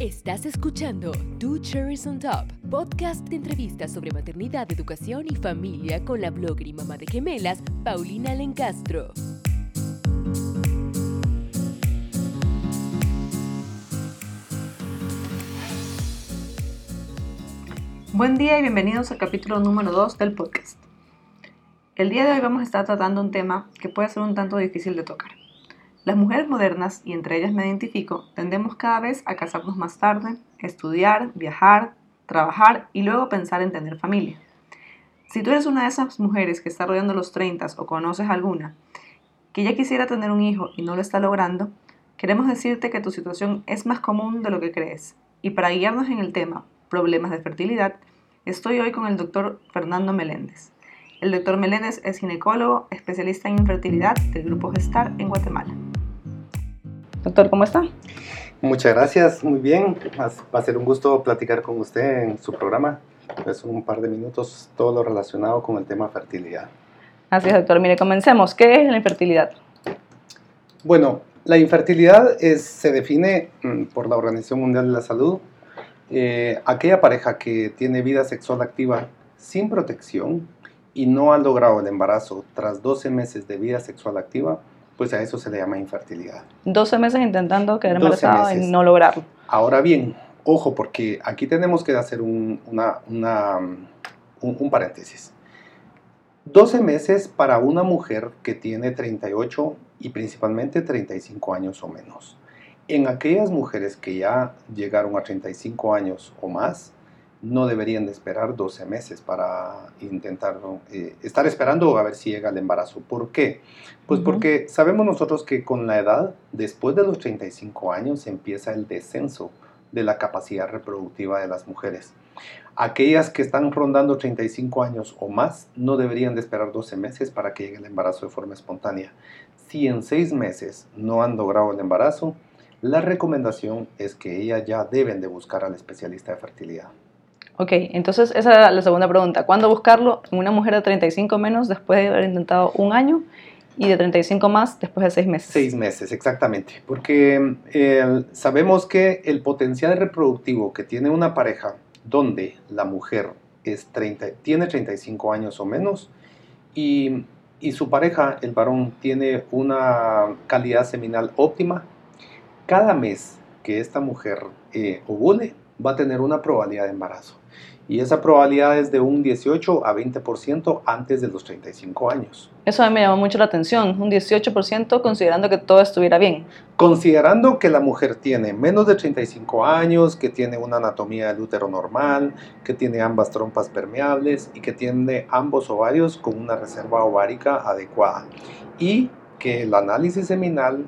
Estás escuchando Two Cherries on Top, podcast de entrevistas sobre maternidad, educación y familia con la blogger y mamá de gemelas, Paulina Lencastro. Buen día y bienvenidos al capítulo número 2 del podcast. El día de hoy vamos a estar tratando un tema que puede ser un tanto difícil de tocar. Las mujeres modernas, y entre ellas me identifico, tendemos cada vez a casarnos más tarde, estudiar, viajar, trabajar y luego pensar en tener familia. Si tú eres una de esas mujeres que está rodeando los 30 o conoces alguna que ya quisiera tener un hijo y no lo está logrando, queremos decirte que tu situación es más común de lo que crees. Y para guiarnos en el tema problemas de fertilidad, estoy hoy con el doctor Fernando Meléndez. El doctor Meléndez es ginecólogo, especialista en infertilidad del Grupo Gestar en Guatemala. Doctor, ¿cómo está? Muchas gracias, muy bien. Va a ser un gusto platicar con usted en su programa. Es un par de minutos todo lo relacionado con el tema fertilidad. Así es, doctor. Mire, comencemos. ¿Qué es la infertilidad? Bueno, la infertilidad es, se define mm, por la Organización Mundial de la Salud. Eh, aquella pareja que tiene vida sexual activa sin protección y no ha logrado el embarazo tras 12 meses de vida sexual activa, pues a eso se le llama infertilidad. 12 meses intentando quedar embarazada y no lograrlo. Ahora bien, ojo, porque aquí tenemos que hacer un, un, paréntesis. 12 meses para una mujer que tiene 38 y principalmente 35 años o menos. En aquellas mujeres que ya llegaron a 35 años o más, no deberían de esperar 12 meses para intentar eh, estar esperando a ver si llega el embarazo. ¿Por qué? Pues porque sabemos nosotros que con la edad, después de los 35 años, empieza el descenso de la capacidad reproductiva de las mujeres. Aquellas que están rondando 35 años o más no deberían de esperar 12 meses para que llegue el embarazo de forma espontánea. Si en 6 meses no han logrado el embarazo, la recomendación es que ellas ya deben de buscar al especialista de fertilidad. Ok, entonces esa era la segunda pregunta. ¿Cuándo buscarlo en una mujer de 35 menos después de haber intentado un año y de 35 más después de seis meses? Seis meses, exactamente. Porque sabemos que el potencial reproductivo que tiene una pareja donde la mujer es 30, tiene 35 años o menos y, y su pareja, el varón, tiene una calidad seminal óptima, cada mes que esta mujer eh, ovule va a tener una probabilidad de embarazo y esa probabilidad es de un 18 a 20% antes de los 35 años. Eso a mí me llamó mucho la atención, un 18% considerando que todo estuviera bien. Considerando que la mujer tiene menos de 35 años, que tiene una anatomía del útero normal, que tiene ambas trompas permeables y que tiene ambos ovarios con una reserva ovárica adecuada. Y que el análisis seminal,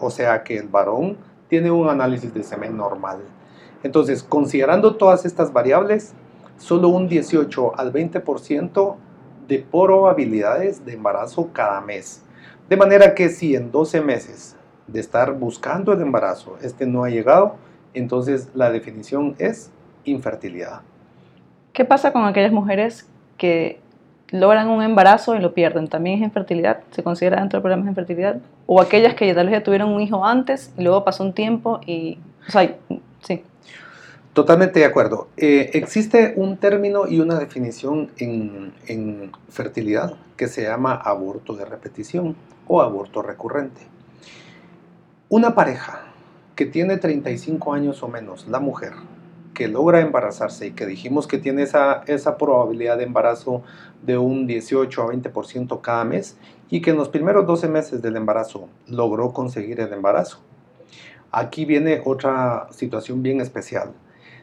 o sea que el varón tiene un análisis de semen normal. Entonces, considerando todas estas variables, solo un 18 al 20% de probabilidades de embarazo cada mes. De manera que si en 12 meses de estar buscando el embarazo este no ha llegado, entonces la definición es infertilidad. ¿Qué pasa con aquellas mujeres que logran un embarazo y lo pierden? ¿También es infertilidad? ¿Se considera dentro del problema de infertilidad? ¿O aquellas que tal vez ya tuvieron un hijo antes y luego pasó un tiempo y... O sea, sí. Totalmente de acuerdo. Eh, existe un término y una definición en, fertilidad que se llama aborto de repetición o aborto recurrente. Una pareja que tiene 35 años o menos, la mujer, que logra embarazarse y que dijimos que tiene esa, esa probabilidad de embarazo de un 18 a 20% cada mes y que en los primeros 12 meses del embarazo logró conseguir el embarazo. Aquí viene otra situación bien especial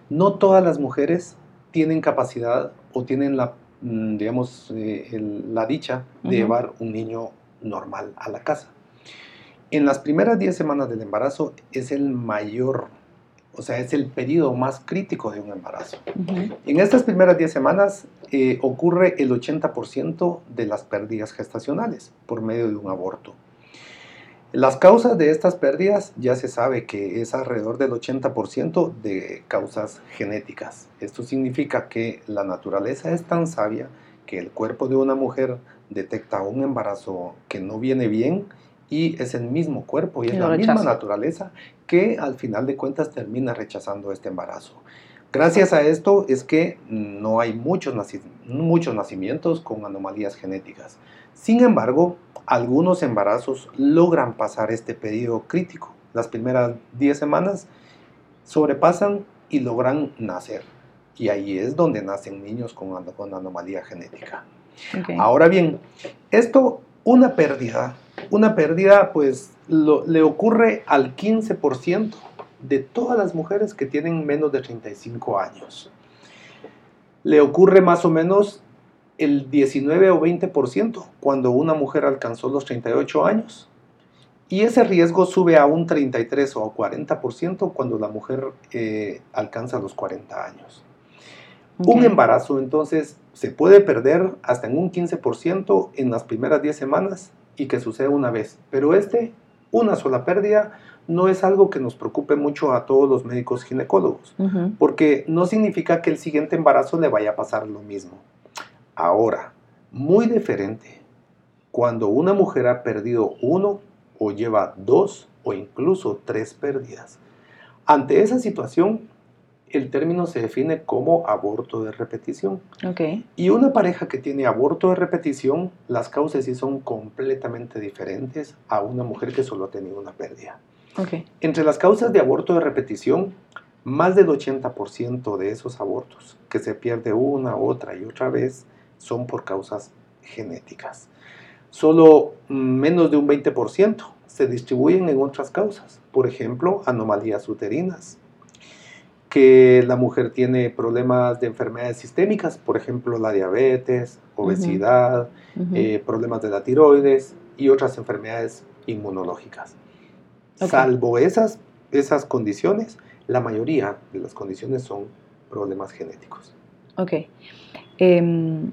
no todas las mujeres tienen capacidad o tienen la, mm, digamos, eh, la dicha de llevar un niño normal a la casa. En las primeras 10 semanas del embarazo es el mayor, o sea, es el periodo más crítico de un embarazo. En estas primeras 10 semanas eh, ocurre el 80% de las pérdidas gestacionales por medio de un aborto. Las causas de estas pérdidas ya se sabe que es alrededor del 80% de causas genéticas. Esto significa que la naturaleza es tan sabia que el cuerpo de una mujer detecta un embarazo que no viene bien y es el mismo cuerpo y es la misma naturaleza que al final de cuentas termina rechazando este embarazo. Gracias a esto es que no hay muchos, muchos nacimientos con anomalías genéticas. Sin embargo, algunos embarazos logran pasar este periodo crítico. Las primeras 10 semanas sobrepasan y logran nacer. Y ahí es donde nacen niños con, con anomalía genética. Ahora bien, esto, una pérdida, una pérdida pues lo- le ocurre al 15% de todas las mujeres que tienen menos de 35 años. Le ocurre más o menos el 19 o 20% cuando una mujer alcanzó los 38 años. Y ese riesgo sube a un 33 o 40% cuando la mujer eh, alcanza los 40 años. Un embarazo entonces se puede perder hasta en un 15% en las primeras 10 semanas y que sucede una vez. Pero este, una sola pérdida, no es algo que nos preocupe mucho a todos los médicos ginecólogos, porque no significa que el siguiente embarazo le vaya a pasar lo mismo. Ahora, muy diferente, cuando una mujer ha perdido uno o lleva dos o incluso tres pérdidas. Ante esa situación, el término se define como aborto de repetición. Ok. Y una pareja que tiene aborto de repetición, las causas sí son completamente diferentes a una mujer que solo ha tenido una pérdida. Ok. Entre las causas de aborto de repetición, más del 80% de esos abortos que se pierde una, otra y otra vez son por causas genéticas. Solo mm, menos de un 20% se distribuyen en otras causas, por ejemplo, anomalías uterinas, que la mujer tiene problemas de enfermedades sistémicas, por ejemplo, la diabetes, obesidad, eh, problemas de la tiroides y otras enfermedades inmunológicas. Salvo esas, esas condiciones, la mayoría de las condiciones son problemas genéticos. Ok. Em,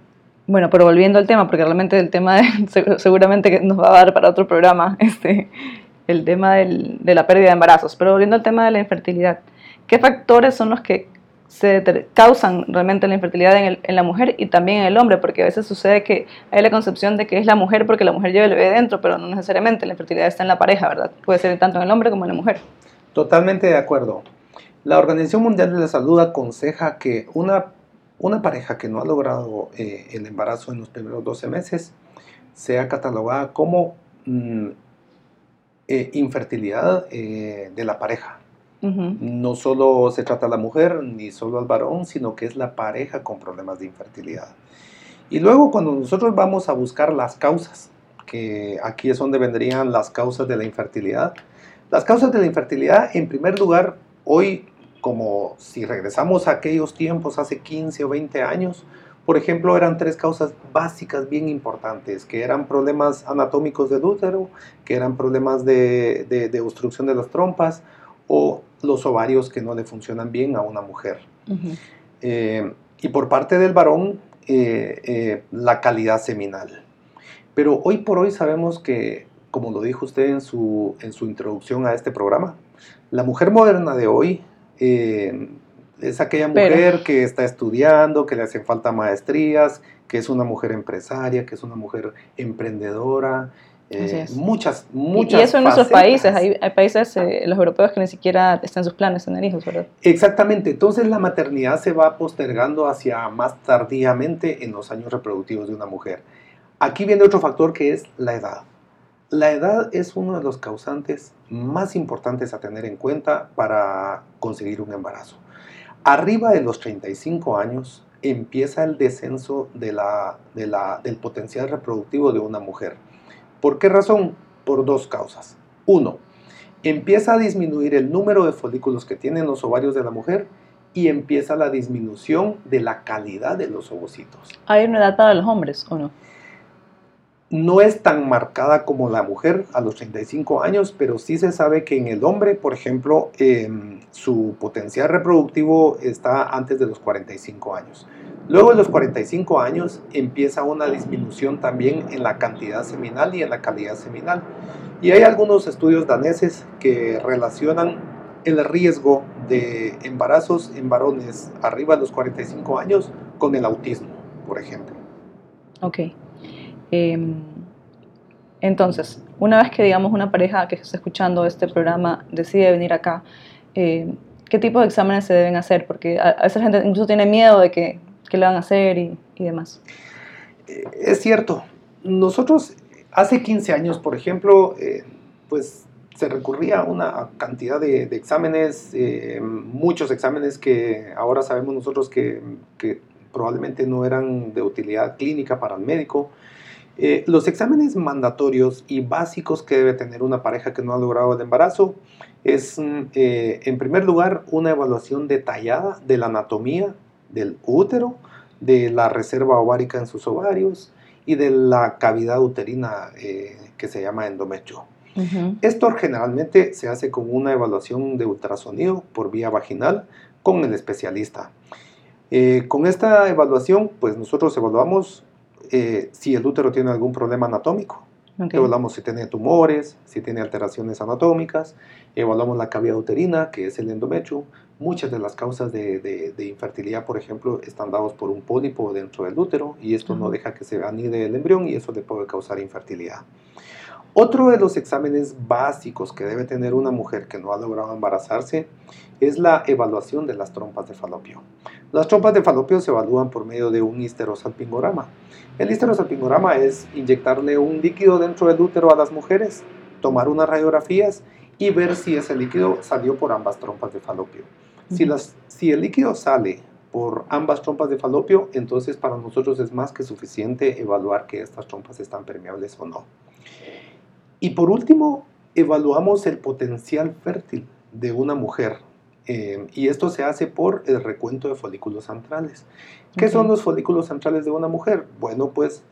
bueno, pero volviendo al tema, porque realmente el tema de- seg- seguramente nos va a dar para otro programa, este, el tema del- de la pérdida de embarazos, pero volviendo al tema de la infertilidad, ¿qué factores son los que se causan realmente la infertilidad en, el- en la mujer y también en el hombre? Porque a veces sucede que hay la concepción de que es la mujer porque la mujer lleva el bebé dentro, pero no necesariamente, la infertilidad está en la pareja, ¿verdad? Puede ser tanto en el hombre como en la mujer. Totalmente de acuerdo. La Organización Mundial de la Salud aconseja que una, una pareja que no ha logrado eh, el embarazo en los primeros 12 meses sea catalogada como mm, eh, infertilidad eh, de la pareja. No solo se trata a la mujer ni solo al varón, sino que es la pareja con problemas de infertilidad. Y luego cuando nosotros vamos a buscar las causas, que aquí es donde vendrían las causas de la infertilidad, las causas de la infertilidad, en primer lugar, hoy, como si regresamos a aquellos tiempos, hace 15 o 20 años, por ejemplo, eran tres causas básicas bien importantes, que eran problemas anatómicos del útero, que eran problemas de, de- de obstrucción de las trompas o los ovarios que no le funcionan bien a una mujer. Ujú. Eh, y por parte del varón, eh, eh, la calidad seminal. Pero hoy por hoy sabemos que, como lo dijo usted en su, en su introducción a este programa, la mujer moderna de hoy eh, es aquella Pero- mujer que está estudiando, que le hacen falta maestrías, que es una mujer empresaria, que es una mujer emprendedora. eh, muchas, muchas y eso en nuestros países, hay, hay países, eh, los europeos, que ni siquiera están en sus planes tener hijos, ¿verdad? Exactamente, entonces la maternidad se va postergando hacia más tardíamente en los años reproductivos de una mujer. Aquí viene otro factor que es la edad. La edad es uno de los causantes más importantes a tener en cuenta para conseguir un embarazo. Arriba de los 35 años empieza el descenso del potencial reproductivo de una mujer. ¿Por qué razón? Por dos causas. Uno, empieza a disminuir el número de folículos que tienen los ovarios de la mujer y empieza la disminución de la calidad de los ovocitos. ¿Hay una edad para los hombres o no? No es tan marcada como la mujer a los 35 años, pero sí se sabe que en el hombre, por ejemplo, em, su potencial reproductivo está antes de los 45 años. Luego de los 45 años empieza una disminución también en la cantidad seminal y en la calidad seminal. Y hay algunos estudios daneses que relacionan el riesgo de embarazos en varones arriba de los 45 años con el autismo, por ejemplo. Ok. Em, Entonces, una vez que digamos una pareja que está escuchando este programa decide venir acá, eh, ¿qué tipo de exámenes se deben hacer? Porque a, a veces la gente incluso tiene miedo de que, le van a hacer y, demás. Eh, es cierto. Nosotros hace 15 años, por ejemplo, eh, pues se recurría a una cantidad de, exámenes, eh, muchos exámenes que ahora sabemos nosotros que, probablemente no eran de utilidad clínica para el médico. Eh, los exámenes mandatorios y básicos que debe tener una pareja que no ha logrado el embarazo es, eh, en primer lugar, una evaluación detallada de la anatomía del útero, de la reserva ovárica en sus ovarios y de la cavidad uterina eh, que se llama endometrio. Uh -huh. Esto generalmente se hace con una evaluación de ultrasonido por vía vaginal con el especialista. Eh, con esta evaluación, pues nosotros evaluamos eh, si el útero tiene algún problema anatómico. Okay. Evaluamos si tiene tumores, si tiene alteraciones anatómicas, evaluamos la cavidad uterina, que es el endometrio. Muchas de las causas de, de, de infertilidad, por ejemplo, están dados por un pólipo dentro del útero y esto uh -huh. no deja que se anide el embrión y eso le puede causar infertilidad. Otro de los exámenes básicos que debe tener una mujer que no ha logrado embarazarse es la evaluación de las trompas de falopio. Las trompas de falopio se evalúan por medio de un histerosalpingograma. El histerosalpingograma es inyectarle un líquido dentro del útero a las mujeres, tomar unas radiografías y ver si ese líquido salió por ambas trompas de falopio. Si, las, si el líquido sale por ambas trompas de falopio, entonces para nosotros es más que suficiente evaluar que estas trompas están permeables o no. Y por último, evaluamos el potencial fértil de una mujer. Eh, y esto se hace por el recuento de folículos centrales. ¿Qué okay. son los folículos centrales de una mujer? Bueno, pues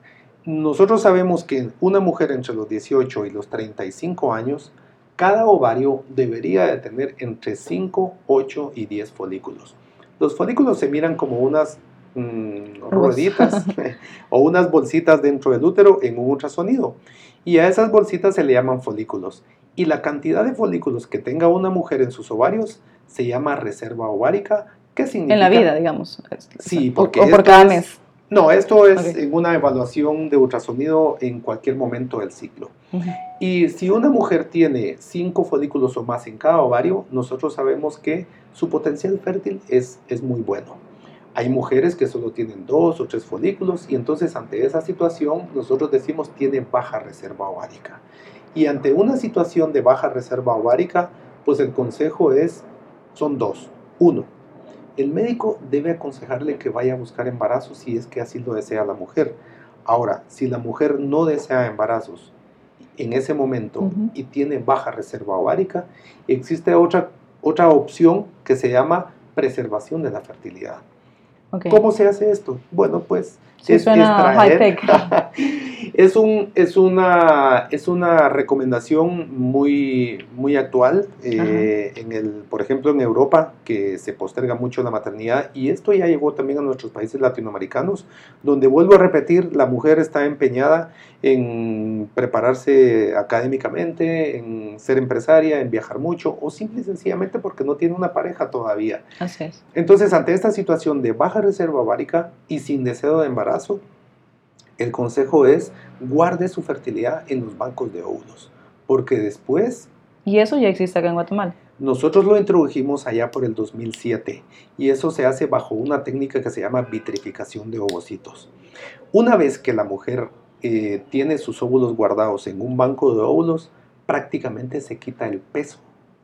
nosotros sabemos que una mujer entre los 18 y los 35 años, cada ovario debería de tener entre 5, 8 y 10 folículos. Los folículos se miran como unas mmm, rueditas o unas bolsitas dentro del útero en un ultrasonido. Y a esas bolsitas se le llaman folículos. Y la cantidad de folículos que tenga una mujer en sus ovarios se llama reserva ovárica. ¿Qué significa? En la vida, digamos. Sí, porque o, o por cada es, mes. No, esto es okay. en una evaluación de ultrasonido en cualquier momento del ciclo. Uh -huh. Y si una mujer tiene cinco folículos o más en cada ovario, nosotros sabemos que su potencial fértil es, es muy bueno. Hay mujeres que solo tienen dos o tres folículos y entonces ante esa situación nosotros decimos tiene baja reserva ovárica. Y ante una situación de baja reserva ovárica, pues el consejo es, son dos. Uno, el médico debe aconsejarle que vaya a buscar embarazo si es que así lo desea la mujer. Ahora, si la mujer no desea embarazos en ese momento uh -huh. y tiene baja reserva ovárica, existe otra, otra opción que se llama preservación de la fertilidad. Okay. ¿Cómo se hace esto? Bueno, pues sí, es suena extraer, es, un, es, una, es una recomendación muy, muy actual, eh, en el, por ejemplo en Europa, que se posterga mucho la maternidad, y esto ya llegó también a nuestros países latinoamericanos, donde vuelvo a repetir, la mujer está empeñada en prepararse académicamente, en ser empresaria, en viajar mucho, o simple y sencillamente porque no tiene una pareja todavía. Así es. Entonces, ante esta situación de baja reserva ovárica y sin deseo de embarazo, el consejo es guarde su fertilidad en los bancos de óvulos, porque después... ¿Y eso ya existe acá en Guatemala? Nosotros lo introdujimos allá por el 2007 y eso se hace bajo una técnica que se llama vitrificación de ovocitos. Una vez que la mujer eh, tiene sus óvulos guardados en un banco de óvulos, prácticamente se quita el peso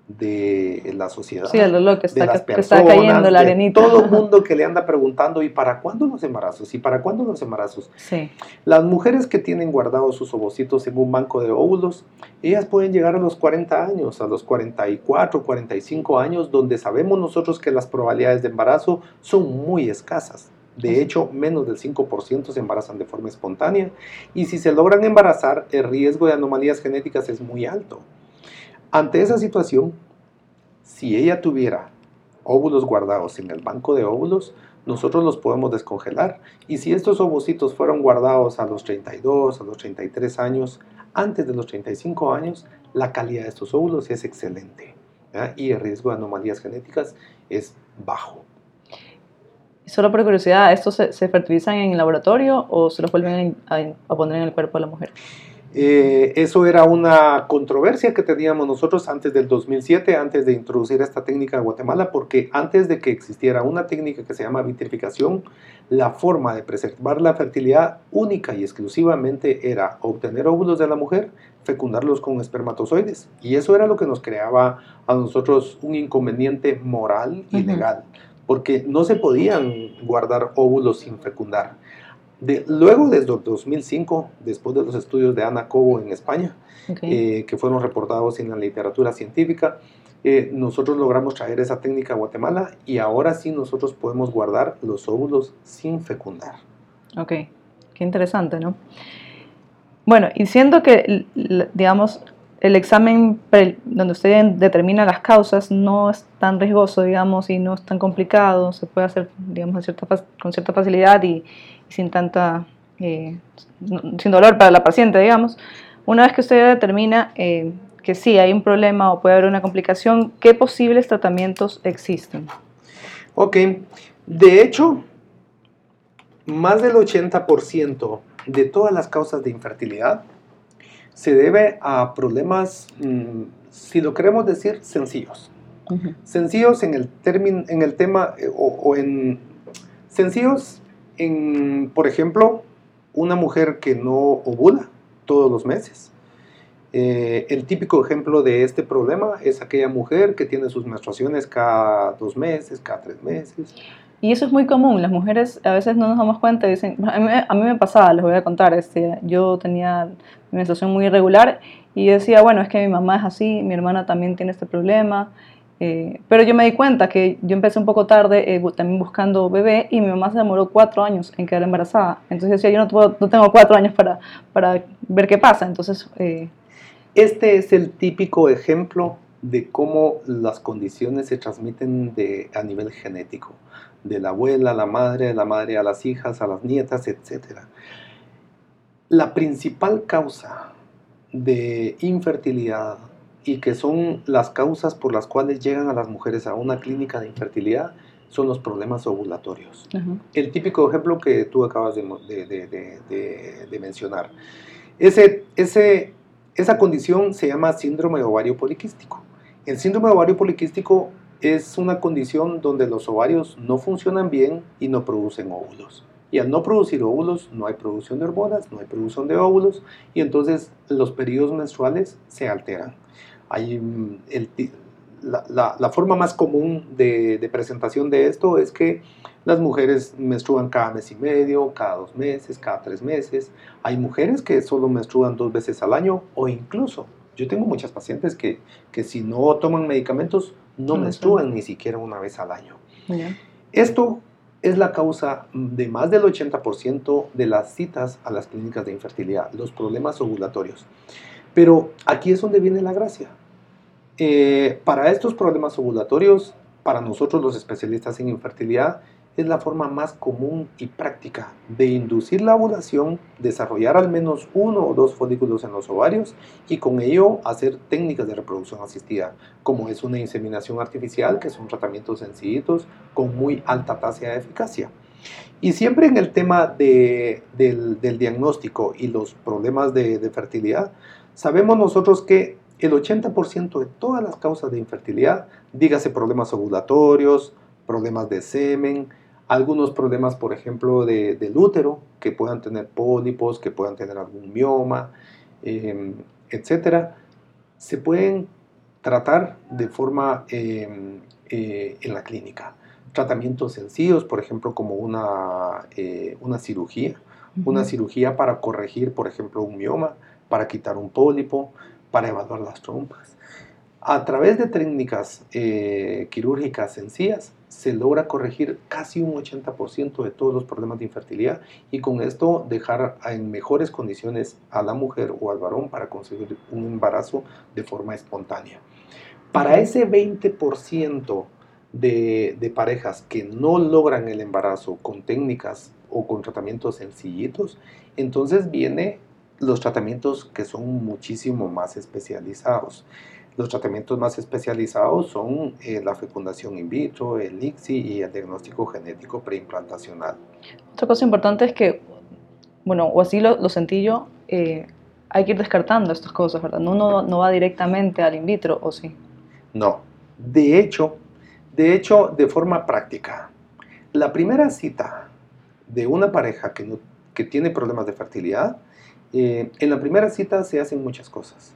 de la sociedad, sí, lo que está, de las que personas, está cayendo la arenita. de todo el mundo que le anda preguntando ¿y para cuándo los embarazos? ¿y para cuándo los embarazos? Sí. Las mujeres que tienen guardados sus ovocitos en un banco de óvulos, ellas pueden llegar a los 40 años, a los 44, 45 años, donde sabemos nosotros que las probabilidades de embarazo son muy escasas. De hecho, menos del 5% se embarazan de forma espontánea y si se logran embarazar, el riesgo de anomalías genéticas es muy alto. Ante esa situación, si ella tuviera óvulos guardados en el banco de óvulos, nosotros los podemos descongelar. Y si estos ovocitos fueron guardados a los 32, a los 33 años, antes de los 35 años, la calidad de estos óvulos es excelente. Y el riesgo de anomalías genéticas es bajo. Solo por curiosidad, ¿estos se, fertilizan en el laboratorio o se los vuelven a, poner en el cuerpo de la mujer? Eh, eso era una controversia que teníamos nosotros antes del 2007, antes de introducir esta técnica en Guatemala, porque antes de que existiera una técnica que se llama vitrificación, la forma de preservar la fertilidad única y exclusivamente era obtener óvulos de la mujer, fecundarlos con espermatozoides. Y eso era lo que nos creaba a nosotros un inconveniente moral y legal, porque no se podían guardar óvulos sin fecundar luego, desde 2005, después de los estudios de Ana Cobo en España, eh, que fueron reportados en la literatura científica, eh, nosotros logramos traer esa técnica a Guatemala y ahora sí nosotros podemos guardar los óvulos sin fecundar. Ok, qué interesante, ¿no? Bueno, y siendo que, digamos, el examen donde usted determina las causas no es tan riesgoso, digamos, y no es tan complicado, se puede hacer, digamos, con cierta facilidad y, sin tanta, eh, sin dolor para la paciente, digamos. Una vez que usted determina eh, que sí hay un problema o puede haber una complicación, ¿qué posibles tratamientos existen? Ok, de hecho, más del 80% de todas las causas de infertilidad se debe a problemas, mm, si lo queremos decir, sencillos. Sencillos en el, término, en el tema, eh, o, en sencillos en, por ejemplo, una mujer que no ovula todos los meses. Eh, el típico ejemplo de este problema es aquella mujer que tiene sus menstruaciones cada dos meses, cada tres meses. Y eso es muy común, las mujeres a veces no nos damos cuenta dicen, a mí, me pasaba, les voy a contar, este, yo tenía mi menstruación muy irregular y decía, bueno, es que mi mamá es así, mi hermana también tiene este problema, eh, pero yo me di cuenta que yo empecé un poco tarde eh, también buscando bebé y mi mamá se demoró cuatro años en quedar embarazada. Entonces decía, yo no, no tengo cuatro años para, para ver qué pasa. Entonces... Eh, este es el típico ejemplo de cómo las condiciones se transmiten de, a nivel genético, de la abuela a la madre, de la madre a las hijas, a las nietas, etc. La principal causa de infertilidad y que son las causas por las cuales llegan a las mujeres a una clínica de infertilidad son los problemas ovulatorios. El típico ejemplo que tú acabas de, de, mencionar. Ese, ese, esa condición se llama síndrome de ovario poliquístico. El síndrome de ovario poliquístico es una condición donde los ovarios no funcionan bien y no producen óvulos. Y al no producir óvulos, no hay producción de hormonas, no hay producción de óvulos, y entonces los periodos menstruales se alteran. Hay mm, la, forma más común de, presentación de esto es que las mujeres menstruan cada mes y medio, cada dos meses, cada tres meses. Hay mujeres que solo menstruan dos veces al año o incluso, yo tengo muchas pacientes que, si no toman medicamentos no menstruan ni siquiera una vez al año. Esto es la causa de más del 80% de las citas a las clínicas de infertilidad, los problemas ovulatorios. Pero aquí es donde viene la gracia. Eh, para estos problemas ovulatorios, para nosotros los especialistas en infertilidad, es la forma más común y práctica de inducir la ovulación, desarrollar al menos uno o dos folículos en los ovarios y con ello hacer técnicas de reproducción asistida, como es una inseminación artificial, que son tratamientos sencillitos con muy alta tasa de eficacia. Y siempre en el tema del, diagnóstico y los problemas de fertilidad, sabemos nosotros que el 80% de todas las causas de infertilidad, dígase problemas ovulatorios, problemas de semen, algunos problemas, por ejemplo, del útero, que puedan tener pólipos, que puedan tener algún mioma, em, etcétera, se pueden tratar de forma em, eh, en la clínica. Tratamientos sencillos, por ejemplo, como una, eh, una cirugía, una cirugía para corregir, por ejemplo, un mioma, para quitar un pólipo, para evaluar las trompas. A través de técnicas eh, quirúrgicas sencillas se logra corregir casi un 80% de todos los problemas de infertilidad y con esto dejar en mejores condiciones a la mujer o al varón para conseguir un embarazo de forma espontánea. Para ese 20% de, de parejas que no logran el embarazo con técnicas o con tratamientos sencillitos, entonces viene los tratamientos que son muchísimo más especializados. Los tratamientos más especializados son eh, la fecundación in vitro, el ICSI y el diagnóstico genético preimplantacional. Otra cosa importante es que, bueno, o así lo, lo sentí yo, eh, hay que ir descartando estas cosas, ¿verdad? Uno no va directamente al in vitro, ¿o sí? No. De hecho, de hecho, de forma práctica, la primera cita de una pareja que, no, que tiene problemas de fertilidad, eh, en la primera cita se hacen muchas cosas.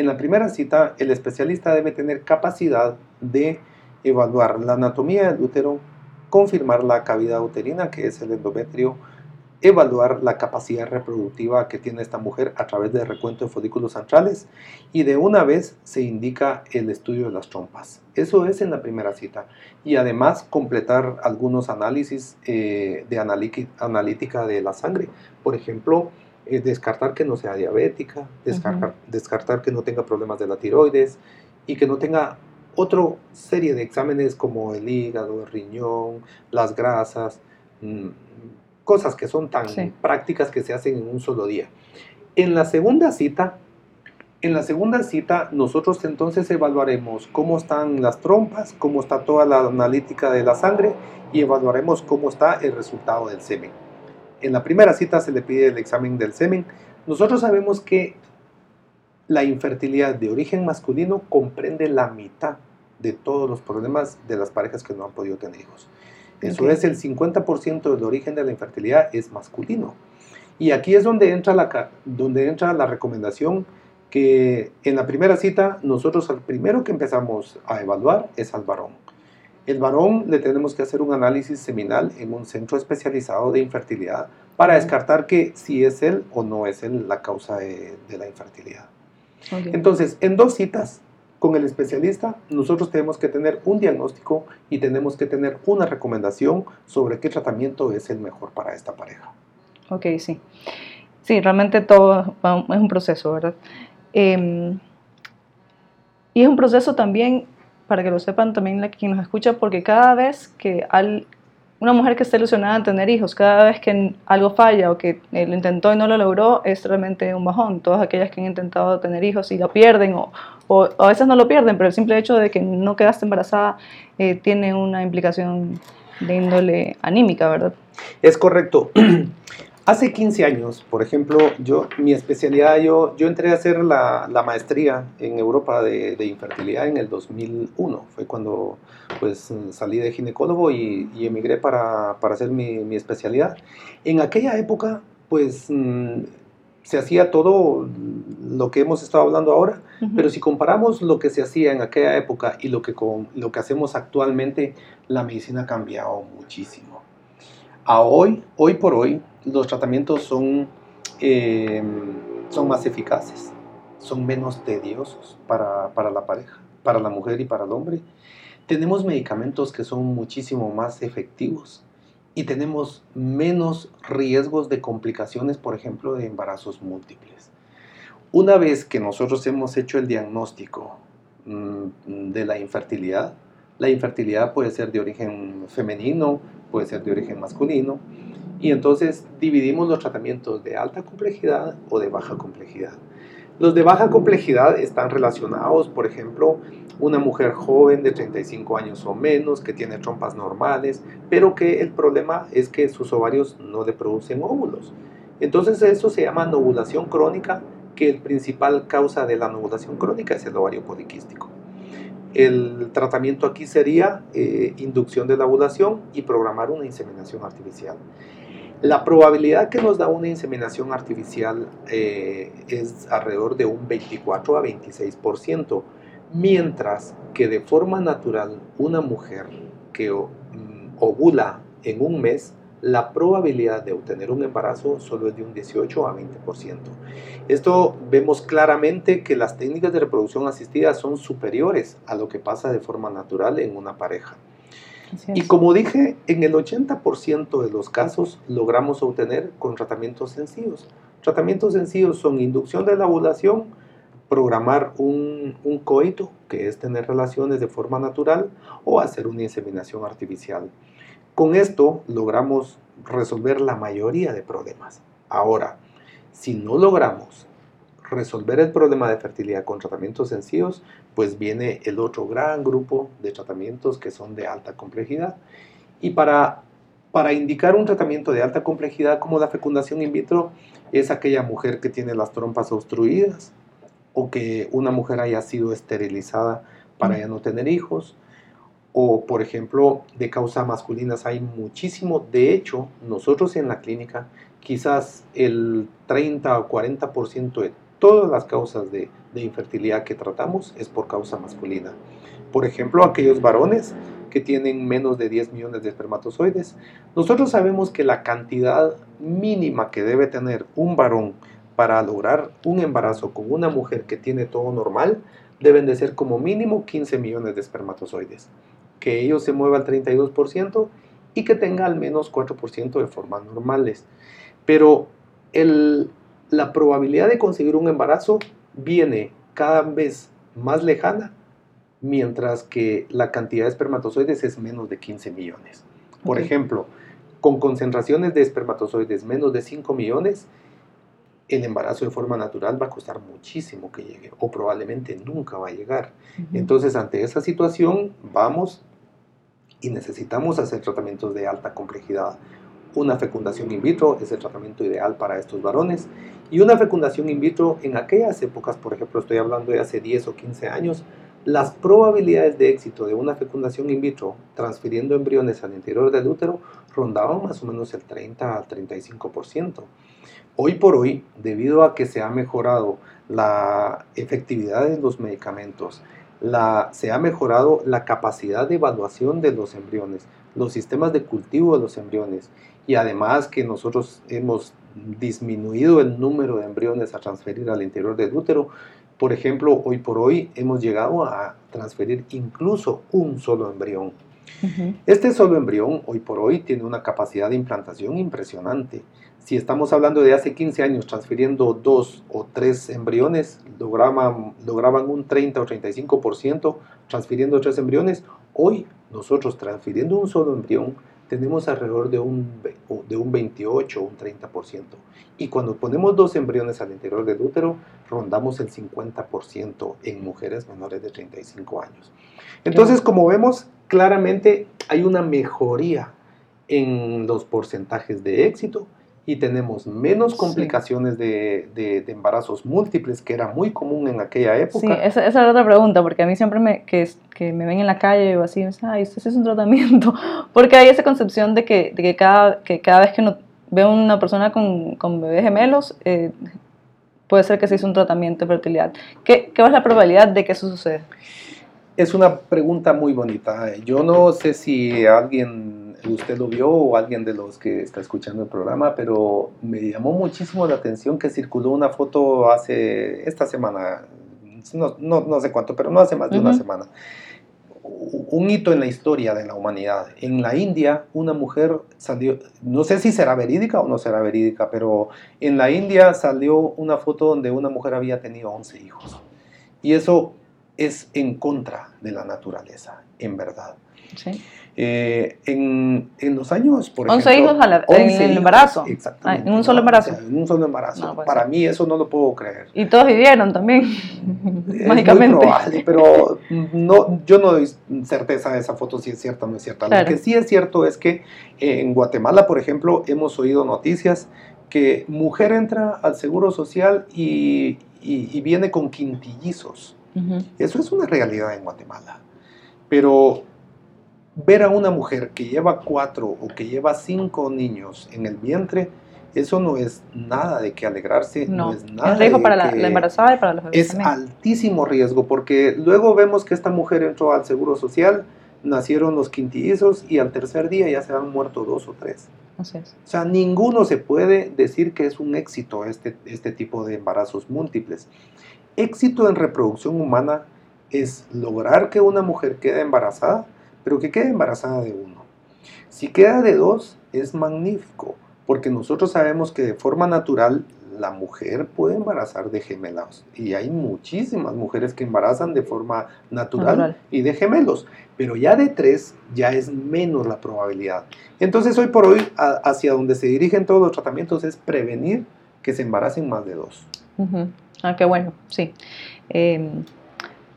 En la primera cita, el especialista debe tener capacidad de evaluar la anatomía del útero, confirmar la cavidad uterina, que es el endometrio, evaluar la capacidad reproductiva que tiene esta mujer a través del recuento de folículos centrales y de una vez se indica el estudio de las trompas. Eso es en la primera cita. Y además completar algunos análisis eh, de analítica de la sangre. Por ejemplo, eh, descartar que no sea diabética, descartar, descartar que no tenga problemas de la tiroides y que no tenga otra serie de exámenes como el hígado, el riñón, las grasas, mm, cosas que son tan prácticas que se hacen en un solo día. En la segunda cita, en la segunda cita nosotros entonces evaluaremos cómo están las trompas, cómo está toda la analítica de la sangre y evaluaremos cómo está el resultado del semen. En la primera cita se le pide el examen del semen. Nosotros sabemos que la infertilidad de origen masculino comprende la mitad de todos los problemas de las parejas que no han podido tener hijos. Eso es el 50% del origen de la infertilidad es masculino. Y aquí es donde entra la, donde entra la recomendación que en la primera cita nosotros al primero que empezamos a evaluar es al varón. El varón le tenemos que hacer un análisis seminal en un centro especializado de infertilidad para descartar que si es él o no es él la causa de, la infertilidad. Entonces, en dos citas con el especialista, nosotros tenemos que tener un diagnóstico y tenemos que tener una recomendación sobre qué tratamiento es el mejor para esta pareja. Ok, sí. Sí, realmente todo es un proceso, ¿verdad? Em, y es un proceso también, para que lo sepan también quien nos escucha, porque cada vez que al, una mujer que esté ilusionada en tener hijos, cada vez que algo falla o que lo intentó y no lo logró, es realmente un bajón. Todas aquellas que han intentado tener hijos y lo pierden, o, o, a veces no lo pierden, pero el simple hecho de que no quedaste embarazada eh, tiene una implicación de índole anímica, ¿verdad? Es correcto. Hace 15 años, por ejemplo, yo, mi especialidad, yo, yo entré a hacer la, la maestría en Europa de, de, infertilidad en el 2001. Fue cuando pues, salí de ginecólogo y, y emigré para, para hacer mi, mi, especialidad. En aquella época, pues mm, se hacía todo lo que hemos estado hablando ahora, pero si comparamos lo que se hacía en aquella época y lo que, con, lo que hacemos actualmente, la medicina ha cambiado muchísimo. A hoy, hoy por hoy, los tratamientos son, eh, son más eficaces, son menos tediosos para, para la pareja, para la mujer y para el hombre. Tenemos medicamentos que son muchísimo más efectivos y tenemos menos riesgos de complicaciones, por ejemplo, de embarazos múltiples. Una vez que nosotros hemos hecho el diagnóstico mm, de la infertilidad, la infertilidad puede ser de origen femenino, puede ser de origen masculino, y entonces dividimos los tratamientos de alta complejidad o de baja complejidad. Los de baja complejidad están relacionados, por ejemplo, una mujer joven de 35 años o menos que tiene trompas normales, pero que el problema es que sus ovarios no le producen óvulos. Entonces eso se llama novulación crónica, que el principal causa de la novulación crónica es el ovario poliquístico. El tratamiento aquí sería eh, inducción de la ovulación y programar una inseminación artificial. La probabilidad que nos da una inseminación artificial eh, es alrededor de un 24 a 26%, mientras que de forma natural una mujer que mm, ovula en un mes, la probabilidad de obtener un embarazo solo es de un 18 a 20%. Esto vemos claramente que las técnicas de reproducción asistida son superiores a lo que pasa de forma natural en una pareja. Y como dije, en el 80% de los casos logramos obtener con tratamientos sencillos. Tratamientos sencillos son inducción de la ovulación, programar un, un, coito, que es tener relaciones de forma natural, o hacer una inseminación artificial. Con esto logramos resolver la mayoría de problemas. Ahora, si no logramos resolver el problema de fertilidad con tratamientos sencillos, pues viene el otro gran grupo de tratamientos que son de alta complejidad. Y para para indicar un tratamiento de alta complejidad como la fecundación in vitro es aquella mujer que tiene las trompas obstruidas o que una mujer haya sido esterilizada para ya no tener hijos o por ejemplo de causas masculinas hay muchísimo. De hecho, nosotros en la clínica quizás el 30 o 40% de todas las causas de, infertilidad que tratamos es por causa masculina. Por ejemplo, aquellos varones que tienen menos de 10 millones de espermatozoides. Nosotros sabemos que la cantidad mínima que debe tener un varón para lograr un embarazo con una mujer que tiene todo normal deben de ser como mínimo 15 millones de espermatozoides. Que ellos se muevan al 32% y que tenga al menos 4% de formas normales. Pero la probabilidad de conseguir un embarazo viene cada vez más lejana mientras que la cantidad de espermatozoides es menos de 15 millones. Por ejemplo, con concentraciones de espermatozoides menos de 5 millones, el embarazo de forma natural va a costar muchísimo que llegue o probablemente nunca va a llegar. Entonces, ante esa situación, vamos y necesitamos hacer tratamientos de alta complejidad. Una fecundación in vitro es el tratamiento ideal para estos varones y una fecundación in vitro en aquellas épocas, por ejemplo, estoy hablando de hace 10 o 15 años, las probabilidades de éxito de una fecundación in vitro transfiriendo embriones al interior del útero rondaban más o menos el 30 al 35%. Hoy por hoy, debido a que se ha mejorado la efectividad de los medicamentos, la, se ha mejorado la capacidad de evaluación de los embriones, los sistemas de cultivo de los embriones y además que nosotros hemos disminuido el número de embriones a transferir al interior del útero, por ejemplo, hoy por hoy hemos llegado a transferir incluso un solo embrión. Este solo embrión, hoy por hoy, tiene una capacidad de implantación impresionante. Si estamos hablando de hace 15 años transfiriendo dos o tres embriones, lograban, lograban un 30 o 35% transfiriendo tres embriones. Hoy nosotros transfiriendo un solo embrión tenemos alrededor de un, de un 28 o un 30%. Y cuando ponemos dos embriones al interior del útero, rondamos el 50% en mujeres menores de 35 años. Entonces, como vemos, claramente hay una mejoría en los porcentajes de éxito y tenemos menos complicaciones de, de, embarazos múltiples, que era muy común en aquella época. Sí, esa, esa la otra pregunta, porque a mí siempre me, que, que me ven en la calle o así, ay, esto es un tratamiento, porque hay esa concepción de que, de que, cada, que cada vez que uno ve una persona con, con bebés gemelos, eh, puede ser que se hizo un tratamiento de fertilidad. ¿Qué, ¿Qué es la probabilidad de que eso suceda? Es una pregunta muy bonita. Yo no sé si alguien, usted lo vio o alguien de los que está escuchando el programa, pero me llamó muchísimo la atención que circuló una foto hace, esta semana, no, no, no sé cuánto, pero no hace más de una semana. Un hito en la historia de la humanidad. En la India, una mujer salió, no sé si será verídica o no será verídica, pero en la India salió una foto donde una mujer había tenido 11 hijos. Y eso es en contra de la naturaleza, en verdad. Sí. Eh, en, en, los años, por 11 ejemplo... hijos a la, en el embarazo. Exactamente. Ah, en un solo embarazo. En un solo embarazo. No, pues, Para mí eso no lo puedo creer. Y todos vivieron también, Es mágicamente. muy probable, pero no, yo no doy certeza de esa foto si es cierta o no es cierta. Claro. Lo que sí es cierto es que en Guatemala, por ejemplo, hemos oído noticias que mujer entra al Seguro Social y, y, y viene con quintillizos. Eso es una realidad en Guatemala. Pero ver a una mujer que lleva cuatro o que lleva cinco niños en el vientre, eso no es nada de que alegrarse, no, No, es nada es riesgo de para la, embarazada y para los bebés es también. altísimo riesgo porque luego vemos que esta mujer entró al seguro social, nacieron los quintillizos y al tercer día ya se han muerto dos o tres. Así es. O sea, ninguno se puede decir que es un éxito este, este tipo de embarazos múltiples. Éxito en reproducción humana es lograr que una mujer quede embarazada, pero que quede embarazada de uno. Si queda de dos, es magnífico, porque nosotros sabemos que de forma natural la mujer puede embarazar de gemelos. Y hay muchísimas mujeres que embarazan de forma natural, Natural. y de gemelos. Pero ya de tres ya es menos la probabilidad. Entonces hoy por hoy a- hacia donde se dirigen todos los tratamientos es prevenir que se embaracen más de dos. Ah, qué bueno, sí. Eh,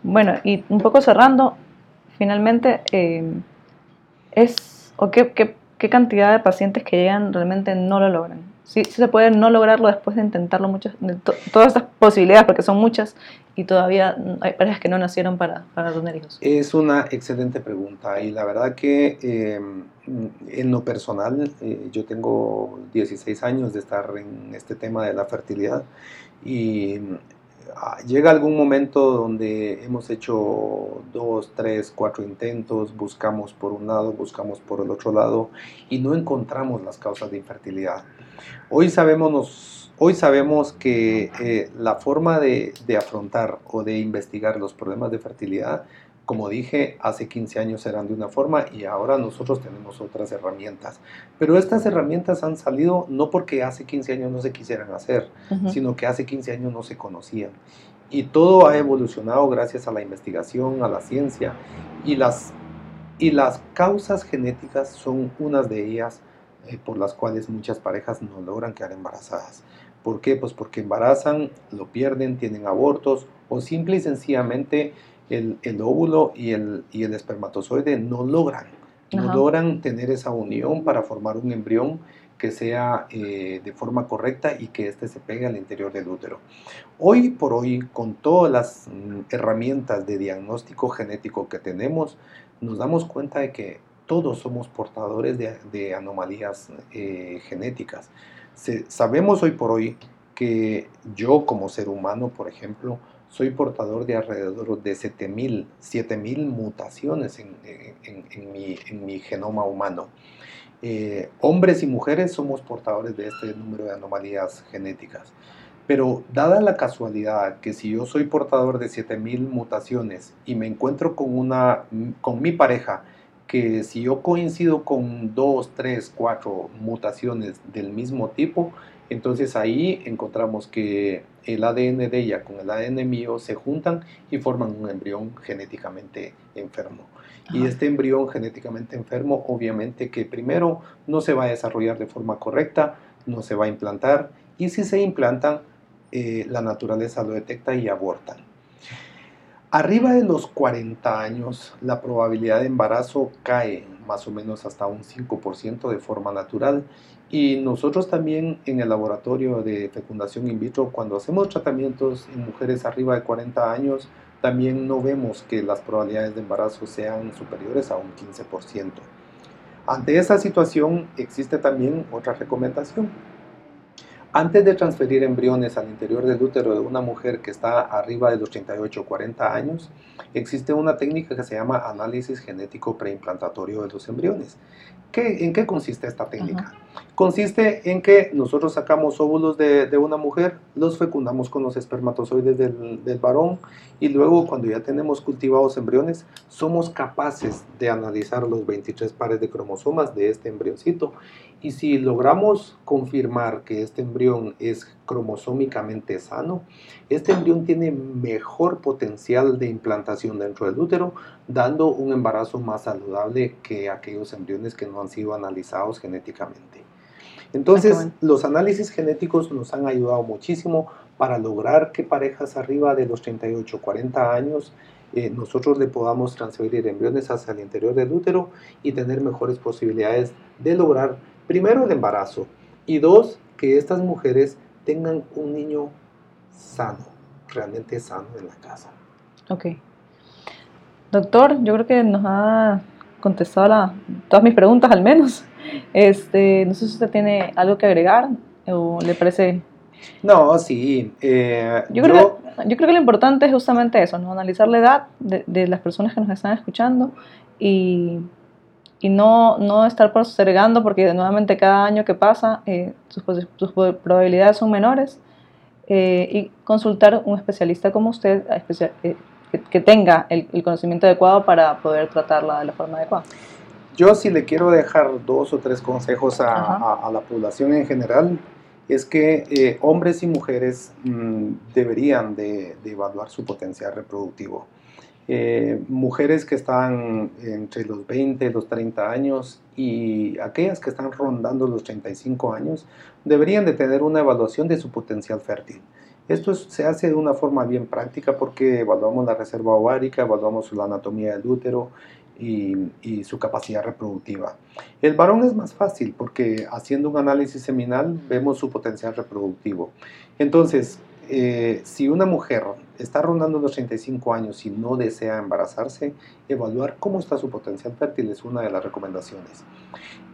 bueno, y un poco cerrando, finalmente, eh, es, o qué, qué- cantidad de pacientes que llegan realmente no lo logran. Sí, se puede no lograrlo después de intentarlo muchas, todas estas posibilidades, porque son muchas, y todavía hay parejas que no nacieron para, para tener hijos. Es una excelente pregunta, y la verdad que em, en lo personal, eh, yo tengo 16 años de estar en este tema de la fertilidad, y llega algún momento donde hemos hecho dos, tres, cuatro intentos, buscamos por un lado, buscamos por el otro lado, y no encontramos las causas de infertilidad. Hoy sabemos, hoy sabemos que eh, la forma de, afrontar o de investigar los problemas de fertilidad, como dije, hace 15 años eran de una forma y ahora nosotros tenemos otras herramientas. Pero estas herramientas han salido no porque hace 15 años no se quisieran hacer, sino que hace 15 años no se conocían. Y todo ha evolucionado gracias a la investigación, a la ciencia. Y las, y las causas genéticas son unas de ellas eh, por las cuales muchas parejas no logran quedar embarazadas. ¿Por qué? Pues porque embarazan, lo pierden, tienen abortos o simple y sencillamente el, el óvulo y el, y el, espermatozoide no logran, no logran tener esa unión para formar un embrión que sea eh, de forma correcta y que éste se pegue al interior del útero. Hoy por hoy, con todas las mm, herramientas de diagnóstico genético que tenemos, nos damos cuenta de que todos somos portadores de, anomalías eh, genéticas. sabemos hoy por hoy que yo como ser humano, por ejemplo, soy portador de alrededor de 7000 mutaciones en, mi, genoma humano. Eh, hombres y mujeres somos portadores de este número de anomalías genéticas. Pero dada la casualidad que si yo soy portador de 7000 mutaciones y me encuentro con, una, con mi pareja que si yo coincido con dos, tres, cuatro mutaciones del mismo tipo, entonces ahí encontramos que el ADN de ella con el ADN mío se juntan y forman un embrión genéticamente enfermo. Y este embrión genéticamente enfermo, obviamente que primero no se va a desarrollar de forma correcta, no se va a implantar, y si se implantan, eh, la naturaleza lo detecta y abortan. Arriba de los 40 años, la probabilidad de embarazo cae más o menos hasta un 5% de forma natural. Y nosotros también en el laboratorio de fecundación in vitro, cuando hacemos tratamientos en mujeres arriba de 40 años, también no vemos que las probabilidades de embarazo sean superiores a un 15%. Ante esa situación existe también otra recomendación antes de transferir embriones al interior del útero de una mujer que está arriba de los 38 o 40 años, existe una técnica que se llama análisis genético preimplantatorio de los embriones. ¿En qué consiste esta técnica? Consiste en que nosotros sacamos óvulos de, una mujer, los fecundamos con los espermatozoides del, del, varón y luego cuando ya tenemos cultivados embriones, somos capaces de analizar los 23 pares de cromosomas de este embrioncito y si logramos confirmar que este embrión es cromosómicamente sano, este embrión tiene mejor potencial de implantación dentro del útero, dando un embarazo más saludable que aquellos embriones que no han sido analizados genéticamente. Entonces, los análisis genéticos nos han ayudado muchísimo para lograr que parejas arriba de los 38, 40 años eh, nosotros le podamos transferir embriones hacia el interior del útero y tener mejores posibilidades de lograr primero el embarazo y dos, que estas mujeres tengan un niño sano, realmente sano en la casa. Ok. Doctor, yo creo que nos ha contestado todas mis preguntas al menos. Este, no sé si usted tiene algo que agregar o le parece... No, sí. Eh, yo, creo Que, yo creo que lo importante es justamente eso, ¿no? analizar la edad de, de las personas que nos están escuchando y y no, no estar postergando porque nuevamente cada año que pasa eh, sus, probabilidades son menores eh, y consultar un especialista como usted eh, que, tenga el, conocimiento adecuado para poder tratarla de la forma adecuada. Yo si le quiero dejar dos o tres consejos a, la población en general, es que hombres y mujeres mm, deberían de, de evaluar su potencial reproductivo. Eh, mujeres que están entre los 20 y los 30 años y aquellas que están rondando los 35 años deberían de tener una evaluación de su potencial fértil. Esto se hace de una forma bien práctica porque evaluamos la reserva ovárica, evaluamos la anatomía del útero y, su capacidad reproductiva. El varón es más fácil porque haciendo un análisis seminal vemos su potencial reproductivo. Entonces, eh, si una mujer está rondando los 35 años y no desea embarazarse, evaluar cómo está su potencial fértil es una de las recomendaciones.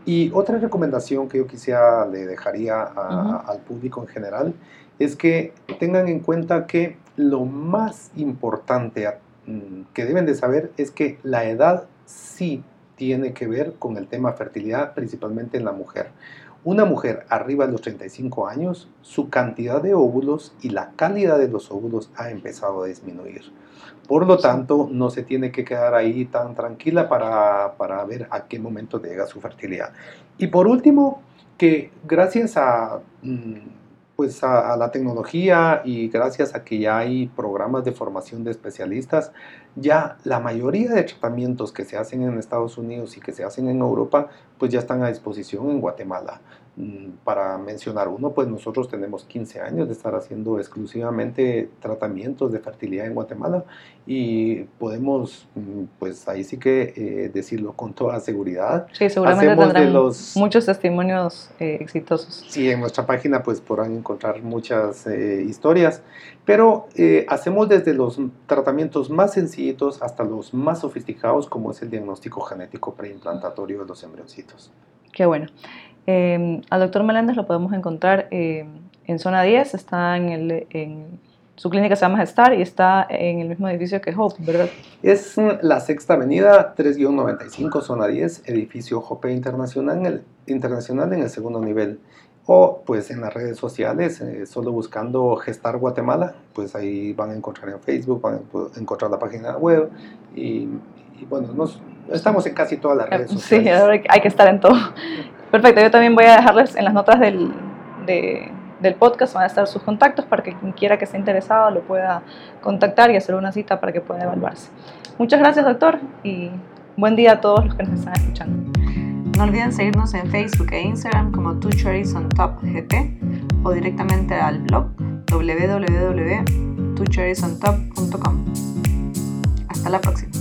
Y otra recomendación que yo quisiera le dejaría al público en general es que tengan en cuenta que lo más importante mm, que deben de saber es que la edad sí tiene que ver con el tema fertilidad, principalmente en la mujer. Una mujer arriba de los 35 años, su cantidad de óvulos y la calidad de los óvulos ha empezado a disminuir. Por lo tanto, no se tiene que quedar ahí tan tranquila para, para ver a qué momento llega su fertilidad. Y por último, que gracias a... Mm, pues a, la tecnología y gracias a que ya hay programas de formación de especialistas, ya la mayoría de tratamientos que se hacen en Estados Unidos y que se hacen en Europa, pues ya están a disposición en Guatemala. Mm, para mencionar uno, pues nosotros tenemos 15 años de estar haciendo exclusivamente tratamientos de fertilidad en Guatemala y podemos, mm, pues ahí sí que eh, decirlo con toda seguridad. Sí, seguramente tendrán los, muchos testimonios eh, exitosos. Sí, en nuestra página pues podrán encontrar muchas eh, historias, pero hacemos desde los tratamientos más sencillitos hasta los más sofisticados como es el diagnóstico genético preimplantatorio de los embrioncitos. Qué bueno. Em, al doctor Meléndez lo podemos encontrar em, en zona 10, está en, el, en su clínica se llama Star y está en el mismo edificio que Hope, ¿verdad? Es la sexta avenida, 3-95, zona 10, edificio Hope Internacional en, el, internacional en el segundo nivel. O pues en las redes sociales, eh, solo buscando Gestar Guatemala, pues ahí van a encontrar en Facebook, van a encontrar la página web y, bueno, nos, estamos en casi todas las redes sociales. Sí, hay que estar en todo. Perfecto, yo también voy a dejarles en las notas del, del podcast, van a estar sus contactos para que quien quiera que esté interesado lo pueda contactar y hacer una cita para que pueda evaluarse. Muchas gracias, doctor, y buen día a todos los que nos están escuchando. No olviden seguirnos en Facebook e Instagram como Two Cherries on Top GT o directamente al blog www.twocherriesontop.com. Hasta la próxima.